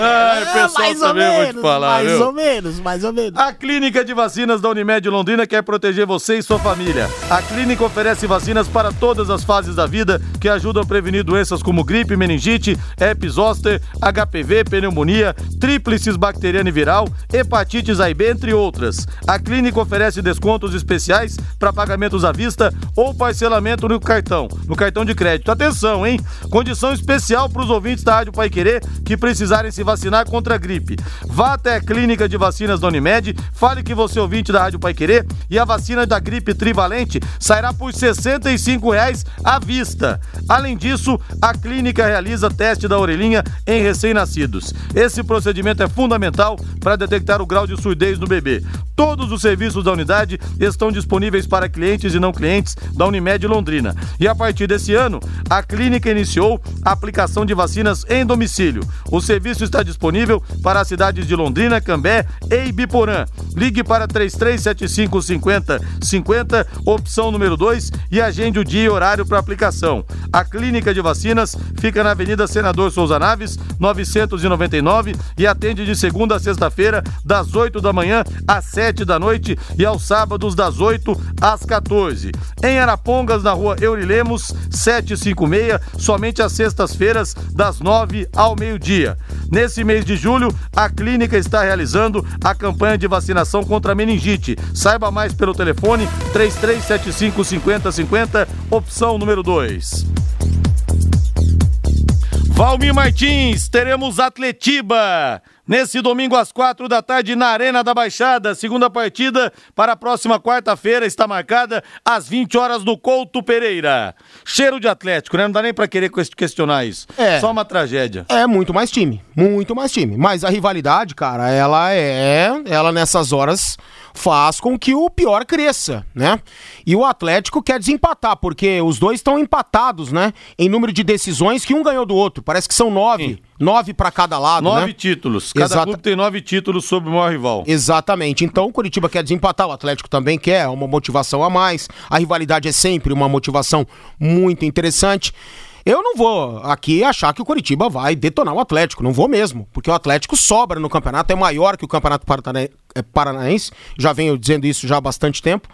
Ai, o pessoal mais ou menos, falar, mais viu? ou menos, mais ou menos. A Clínica de Vacinas da Unimed Londrina quer proteger você e sua família. A clínica oferece vacinas para todas as fases da vida que ajudam a prevenir doenças como gripe, meningite, herpes zoster, HPV, pneumonia, tríplices bacteriana e viral, hepatites A e B, entre outras. A clínica oferece descontos especiais para pagamentos à vista ou parcelamento no cartão, no cartão de crédito. Atenção, hein? Condição especial para os ouvintes da Rádio Pai Querer que precisarem se vacinar contra a gripe. Vá até a clínica de vacinas da Unimed, fale que você é ouvinte da Rádio Pai Querer e a vacina da gripe trivalente sairá por 65 reais à vista. Além disso, a clínica realiza teste da orelhinha em recém-nascidos. Esse procedimento é fundamental para detectar o grau de surdez no bebê. Todos os serviços da unidade estão disponíveis para clientes e não clientes da Unimed Londrina. E a partir desse ano, a clínica iniciou a aplicação de vacinas em domicílio. O serviço está disponível para as cidades de Londrina, Cambé e Ibiporã. Ligue para 3375 50 50, opção número 2 e agende o dia e horário para aplicação. A clínica de vacinas fica na Avenida Senador Souza Naves, 999 e atende de segunda a sexta-feira, das 8 da manhã às 7 da noite e aos sábados das 8 às 14. Em Arapongas, na rua Eurilemos, 756, somente às sextas-feiras, das 9 ao meio-dia. Nesse mês de julho, a clínica está realizando a campanha de vacinação contra a meningite. Saiba mais pelo telefone 3375 5050, opção número 2. Valmir Martins, teremos Atletiba nesse domingo às quatro da tarde na Arena da Baixada. Segunda partida para a próxima quarta-feira está marcada às 20 horas no Couto Pereira. Cheiro de Atlético, né? Não dá nem para querer questionar isso. É. Só uma tragédia. É muito mais time, muito mais time. Mas a rivalidade, cara, ela é, ela nessas horas faz com que o pior cresça, né? E o Atlético quer desempatar, porque os dois estão empatados, né? Em número de decisões que um ganhou do outro. Parece que são nove. Sim. Nove para cada lado, Nove né? títulos. Cada Exata- clube tem nove títulos sobre o maior rival. Exatamente. Então o Curitiba quer desempatar, o Atlético também quer, é uma motivação a mais. A rivalidade é sempre uma motivação muito interessante. Eu não vou aqui achar que o Curitiba vai detonar o Atlético, não vou mesmo, porque o Atlético sobra no campeonato, é maior que o Campeonato eh, Paranaense, já venho dizendo isso já há bastante tempo.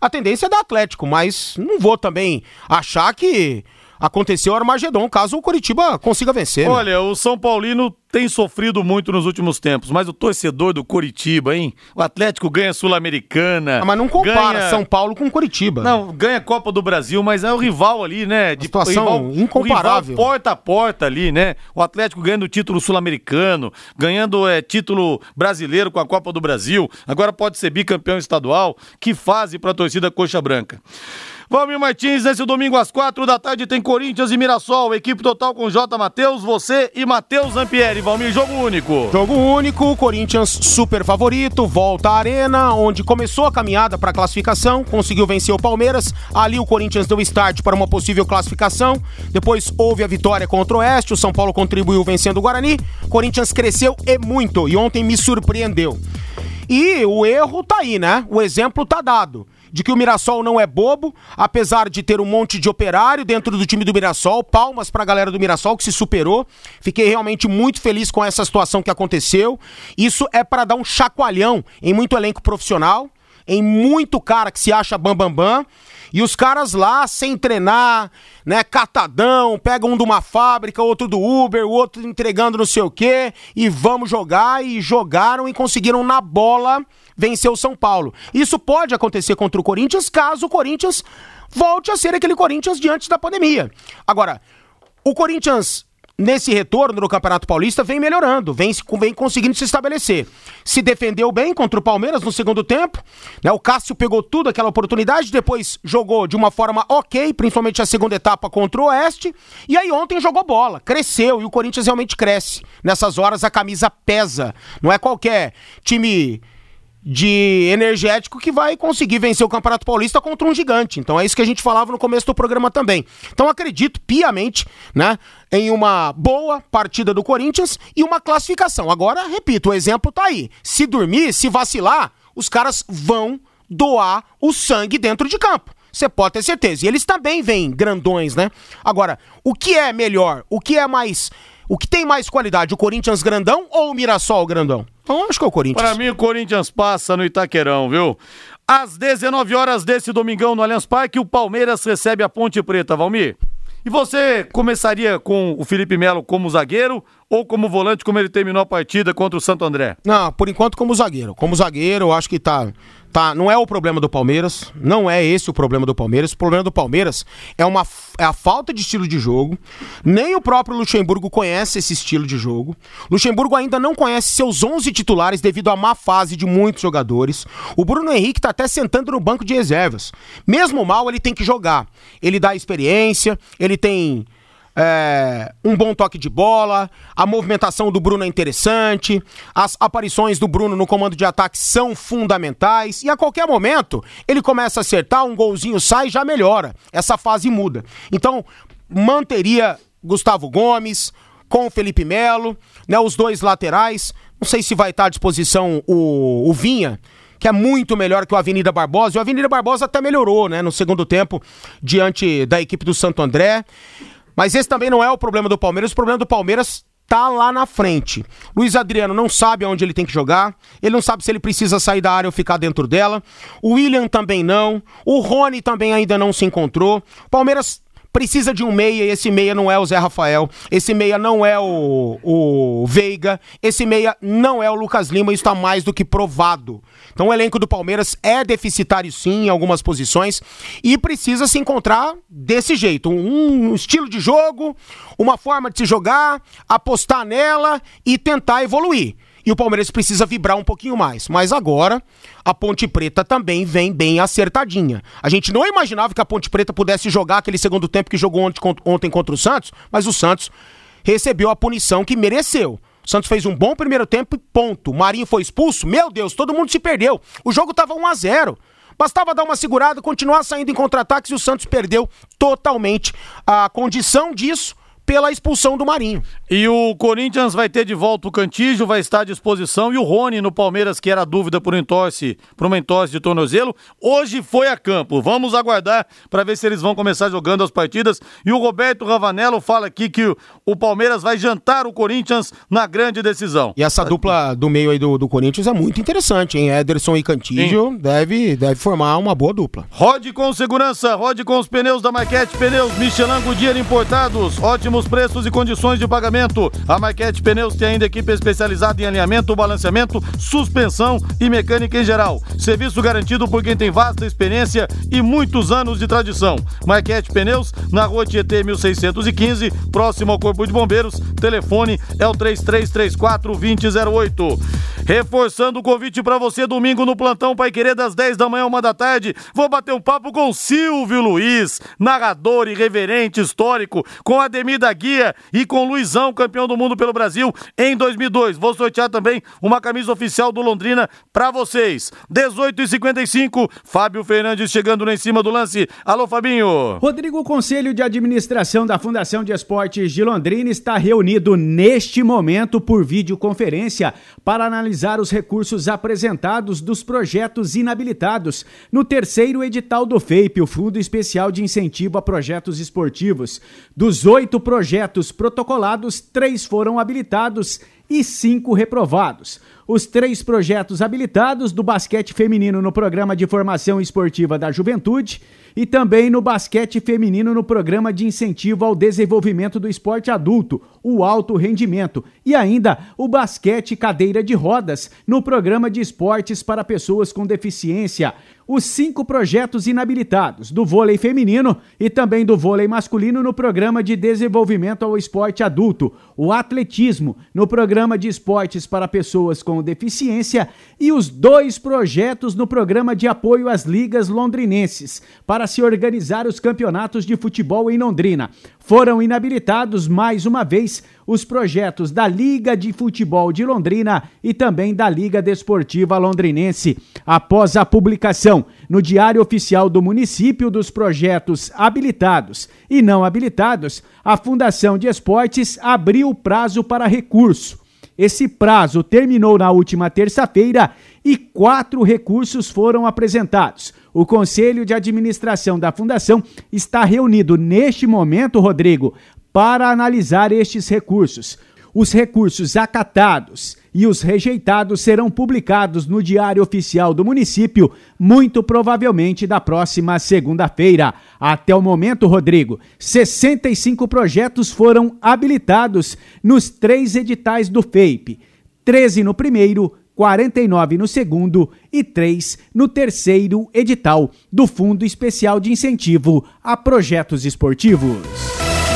A tendência é da Atlético, mas não vou também achar que aconteceu o Armagedon, caso o Curitiba consiga vencer. né? Olha, o São Paulino tem sofrido muito nos últimos tempos, mas o torcedor do Curitiba, hein? O Atlético ganha Sul-Americana. Ah, mas não compara ganha- São Paulo com Curitiba. Não, ganha Copa do Brasil, mas é o rival ali, né? De, situação o rival, incomparável. O rival porta a porta ali, né? O Atlético ganhando o título sul-americano, ganhando é, título brasileiro com a Copa do Brasil, agora pode ser bicampeão estadual. Que fase pra torcida coxa branca. Valmir Martins, nesse domingo às quatro da tarde tem Corinthians e Mirassol, equipe total com J. Matheus, você e Matheus Zampieri. Valmir, jogo único. Jogo único, Corinthians super favorito, volta à arena, onde começou a caminhada para a classificação, conseguiu vencer o Palmeiras. Ali o Corinthians deu start para uma possível classificação. Depois houve a vitória contra o Oeste, o São Paulo contribuiu vencendo o Guarani. Corinthians cresceu e muito e ontem me surpreendeu. E o erro tá aí, né? O exemplo tá dado. De que o Mirassol não é bobo, apesar de ter um monte de operário dentro do time do Mirassol. Palmas pra galera do Mirassol que se superou. Fiquei realmente muito feliz com essa situação que aconteceu. Isso é para dar um chacoalhão em muito elenco profissional, em muito cara que se acha bambambam. Bam, bam, e os caras lá, sem treinar, né, catadão, pegam um de uma fábrica, outro do Uber, o outro entregando não sei o quê, e vamos jogar, e jogaram e conseguiram na bola vencer o São Paulo. Isso pode acontecer contra o Corinthians, caso o Corinthians volte a ser aquele Corinthians de antes da pandemia. Agora, o Corinthians nesse retorno no Campeonato Paulista vem melhorando, vem, vem conseguindo se estabelecer. Se defendeu bem contra o Palmeiras no segundo tempo, né? O Cássio pegou tudo aquela oportunidade, depois jogou de uma forma ok, principalmente a segunda etapa contra o Oeste, e aí ontem jogou bola, cresceu e o Corinthians realmente cresce. Nessas horas a camisa pesa, não é qualquer time de energético que vai conseguir vencer o Campeonato Paulista contra um gigante. Então é isso que a gente falava no começo do programa também. Então acredito piamente, né, em uma boa partida do Corinthians e uma classificação. Agora, repito, o exemplo tá aí. Se dormir, se vacilar, os caras vão doar o sangue dentro de campo. Você pode ter certeza. E eles também vêm grandões, né? Agora, o que é melhor? O que é mais o que tem mais qualidade, o Corinthians grandão ou o Mirassol grandão? Então, acho que é o Corinthians. Para mim, o Corinthians passa no Itaquerão, viu? Às 19 horas desse domingão no Allianz Parque, o Palmeiras recebe a Ponte Preta, Valmir. E você começaria com o Felipe Melo como zagueiro ou como volante, como ele terminou a partida contra o Santo André? Não, por enquanto como zagueiro. Como zagueiro, eu acho que tá, tá. Não é o problema do Palmeiras. Não é esse o problema do Palmeiras. O problema do Palmeiras é, uma, é a falta de estilo de jogo. Nem o próprio Luxemburgo conhece esse estilo de jogo. Luxemburgo ainda não conhece seus 11 titulares devido à má fase de muitos jogadores. O Bruno Henrique tá até sentando no banco de reservas. Mesmo mal, ele tem que jogar. Ele dá experiência, ele tem é, um bom toque de bola, a movimentação do Bruno é interessante, as aparições do Bruno no comando de ataque são fundamentais e a qualquer momento ele começa a acertar, um golzinho sai já melhora. Essa fase muda. Então, manteria Gustavo Gomes com o Felipe Melo, né, os dois laterais. Não sei se vai estar à disposição o, o Vinha, que é muito melhor que o Avenida Barbosa. E o Avenida Barbosa até melhorou, né, no segundo tempo, diante da equipe do Santo André. Mas esse também não é o problema do Palmeiras. O problema do Palmeiras tá lá na frente. Luiz Adriano não sabe aonde ele tem que jogar, ele não sabe se ele precisa sair da área ou ficar dentro dela. O William também não. O Rony também ainda não se encontrou. Palmeiras precisa de um meia e esse meia não é o Zé Rafael, esse meia não é o, o Veiga, esse meia não é o Lucas Lima, isso está mais do que provado. Então o elenco do Palmeiras é deficitário sim em algumas posições e precisa se encontrar desse jeito, um, um estilo de jogo, uma forma de se jogar, apostar nela e tentar evoluir e o Palmeiras precisa vibrar um pouquinho mais. Mas agora, a Ponte Preta também vem bem acertadinha. A gente não imaginava que a Ponte Preta pudesse jogar aquele segundo tempo que jogou ontem contra o Santos, mas o Santos recebeu a punição que mereceu. O Santos fez um bom primeiro tempo e ponto. O Marinho foi expulso. Meu Deus, todo mundo se perdeu. O jogo estava 1 a 0. Bastava dar uma segurada, continuar saindo em contra-ataques e o Santos perdeu totalmente a condição disso pela expulsão do Marinho. E o Corinthians vai ter de volta o Cantígio, vai estar à disposição. E o Rony no Palmeiras, que era dúvida por entorse, por uma entorse de tornozelo, hoje foi a campo. Vamos aguardar para ver se eles vão começar jogando as partidas. E o Roberto Ravanello fala aqui que o, o Palmeiras vai jantar o Corinthians na grande decisão. E essa dupla do meio aí do, do Corinthians é muito interessante, hein? Ederson e Cantígio deve, deve formar uma boa dupla. Rode com segurança, rode com os pneus da Maquete Pneus Michelin Goodyear importados. Ótimos preços e condições de pagamento. A Maquete Pneus tem ainda equipe especializada em alinhamento, balanceamento, suspensão e mecânica em geral. Serviço garantido por quem tem vasta experiência e muitos anos de tradição. Maquete Pneus, na rua Tietê 1615, próximo ao Corpo de Bombeiros. Telefone é o 3334 2008. Reforçando o convite para você domingo no plantão Pai Querer das 10 da manhã, uma da tarde. Vou bater um papo com Silvio Luiz, narrador irreverente, histórico, com Ademir da Guia e com Luizão, campeão do mundo pelo Brasil em 2002. Vou sortear também uma camisa oficial do Londrina para vocês. 18 e 55 Fábio Fernandes chegando lá em cima do lance. Alô, Fabinho. Rodrigo, o Conselho de Administração da Fundação de Esportes de Londrina está reunido neste momento por videoconferência para analisar os recursos apresentados dos projetos inabilitados no terceiro edital do FEIP, o Fundo Especial de Incentivo a Projetos Esportivos. Dos oito projetos protocolados, três foram habilitados e cinco reprovados. Os três projetos habilitados do basquete feminino no Programa de Formação Esportiva da Juventude e também no basquete feminino no Programa de Incentivo ao Desenvolvimento do Esporte Adulto, o Alto Rendimento, e ainda o basquete cadeira de rodas no Programa de Esportes para Pessoas com Deficiência. Os cinco projetos inabilitados do vôlei feminino e também do vôlei masculino no programa de desenvolvimento ao esporte adulto, o atletismo no programa de esportes para pessoas com deficiência e os dois projetos no programa de apoio às ligas londrinenses para se organizar os campeonatos de futebol em Londrina. Foram inabilitados mais uma vez os projetos da Liga de Futebol de Londrina e também da Liga Desportiva Londrinense. Após a publicação no Diário Oficial do Município dos projetos habilitados e não habilitados, a Fundação de Esportes abriu prazo para recurso. Esse prazo terminou na última terça-feira e quatro recursos foram apresentados. O Conselho de Administração da Fundação está reunido neste momento, Rodrigo, para analisar estes recursos. Os recursos acatados e os rejeitados serão publicados no Diário Oficial do Município, muito provavelmente da próxima segunda-feira. Até o momento, Rodrigo, 65 projetos foram habilitados nos três editais do FEIP: 13 no primeiro, 49 no segundo e 3 no terceiro edital do Fundo Especial de Incentivo a Projetos Esportivos.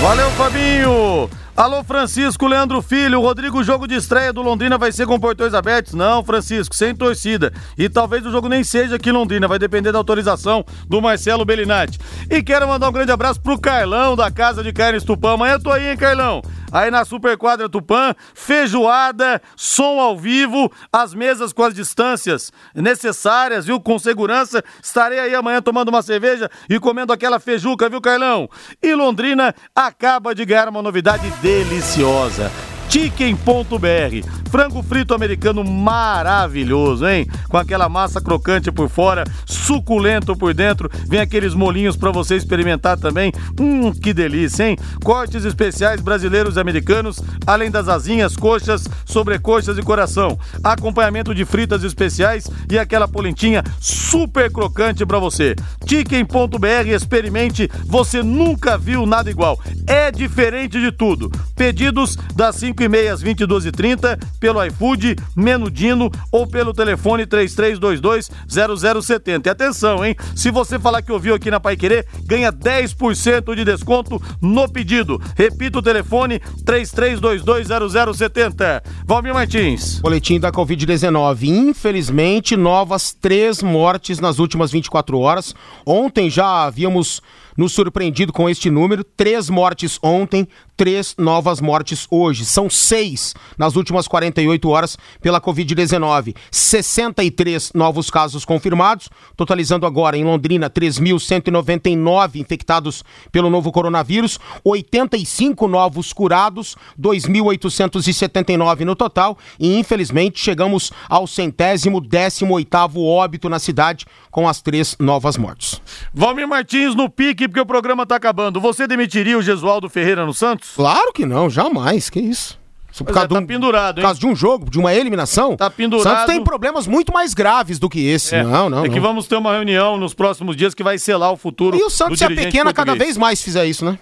Valeu, Fabinho! Alô, Francisco Leandro Filho, Rodrigo, o jogo de estreia do Londrina vai ser com portões abertos? Não, Francisco, sem torcida. E talvez o jogo nem seja aqui em Londrina, vai depender da autorização do Marcelo Bellinati. E quero mandar um grande abraço pro Carlão da Casa de Carnes Tupã. Amanhã eu tô aí, hein, Carlão? Aí na Superquadra Tupã, feijoada, som ao vivo, as mesas com as distâncias necessárias, viu? Com segurança. Estarei aí amanhã tomando uma cerveja e comendo aquela feijuca, viu, Carlão? E Londrina acaba de ganhar uma novidade deliciosa. Chicken.br. Frango frito americano maravilhoso, hein? Com aquela massa crocante por fora, suculento por dentro. Vem aqueles molinhos para você experimentar também. Hum, que delícia, hein? Cortes especiais brasileiros e americanos, além das asinhas, coxas, sobrecoxas e coração. Acompanhamento de fritas especiais e aquela polentinha super crocante para você. Chicken.br, experimente, você nunca viu nada igual. É diferente de tudo. Pedidos das 5 e meia às 22 e 30 pelo iFood, Menudino ou pelo telefone 3322-0070. E atenção, hein? Se você falar que ouviu aqui na Pai Querer, ganha 10% de desconto no pedido. Repita o telefone 3322-0070. Valmir Martins. Boletim da Covid-19. Infelizmente, novas três mortes nas últimas 24 horas. Ontem já havíamos nos surpreendido com este número. Três mortes ontem, três novas mortes hoje. São seis nas últimas 48 horas pela Covid-19. 63 novos casos confirmados, totalizando agora em Londrina 3.199 infectados pelo novo coronavírus, 85 novos curados, 2.879 no total e infelizmente chegamos ao centésimo décimo oitavo óbito na cidade com as três novas mortes. Valmir Martins no pique porque o programa tá acabando. Você demitiria o Gesualdo Ferreira no Santos? Claro que não, jamais. Que isso? Por causa, é, tá um, pendurado, hein? Por causa de um jogo, de uma eliminação. Tá pendurado. Santos tem problemas muito mais graves do que esse. É, não, não. É que vamos ter uma reunião nos próximos dias que vai selar o futuro. E o Santos se a pequena português. cada vez mais fizer isso, né?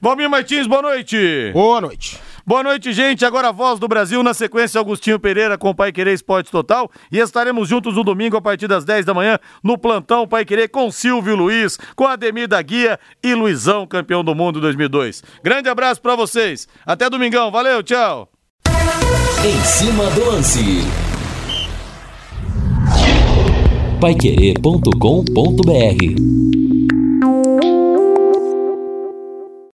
Valmir Martins, boa noite. Boa noite. Boa noite, gente. Agora a voz do Brasil, na sequência, Augustinho Pereira com o Pai Querer Esporte Total. E estaremos juntos no domingo a partir das 10 da manhã no plantão Pai Querer com Silvio Luiz, com Ademir da Guia e Luizão, campeão do mundo 2002. Grande abraço para vocês. Até domingão. Valeu, tchau. Em cima do lance. Paiquerê.com.br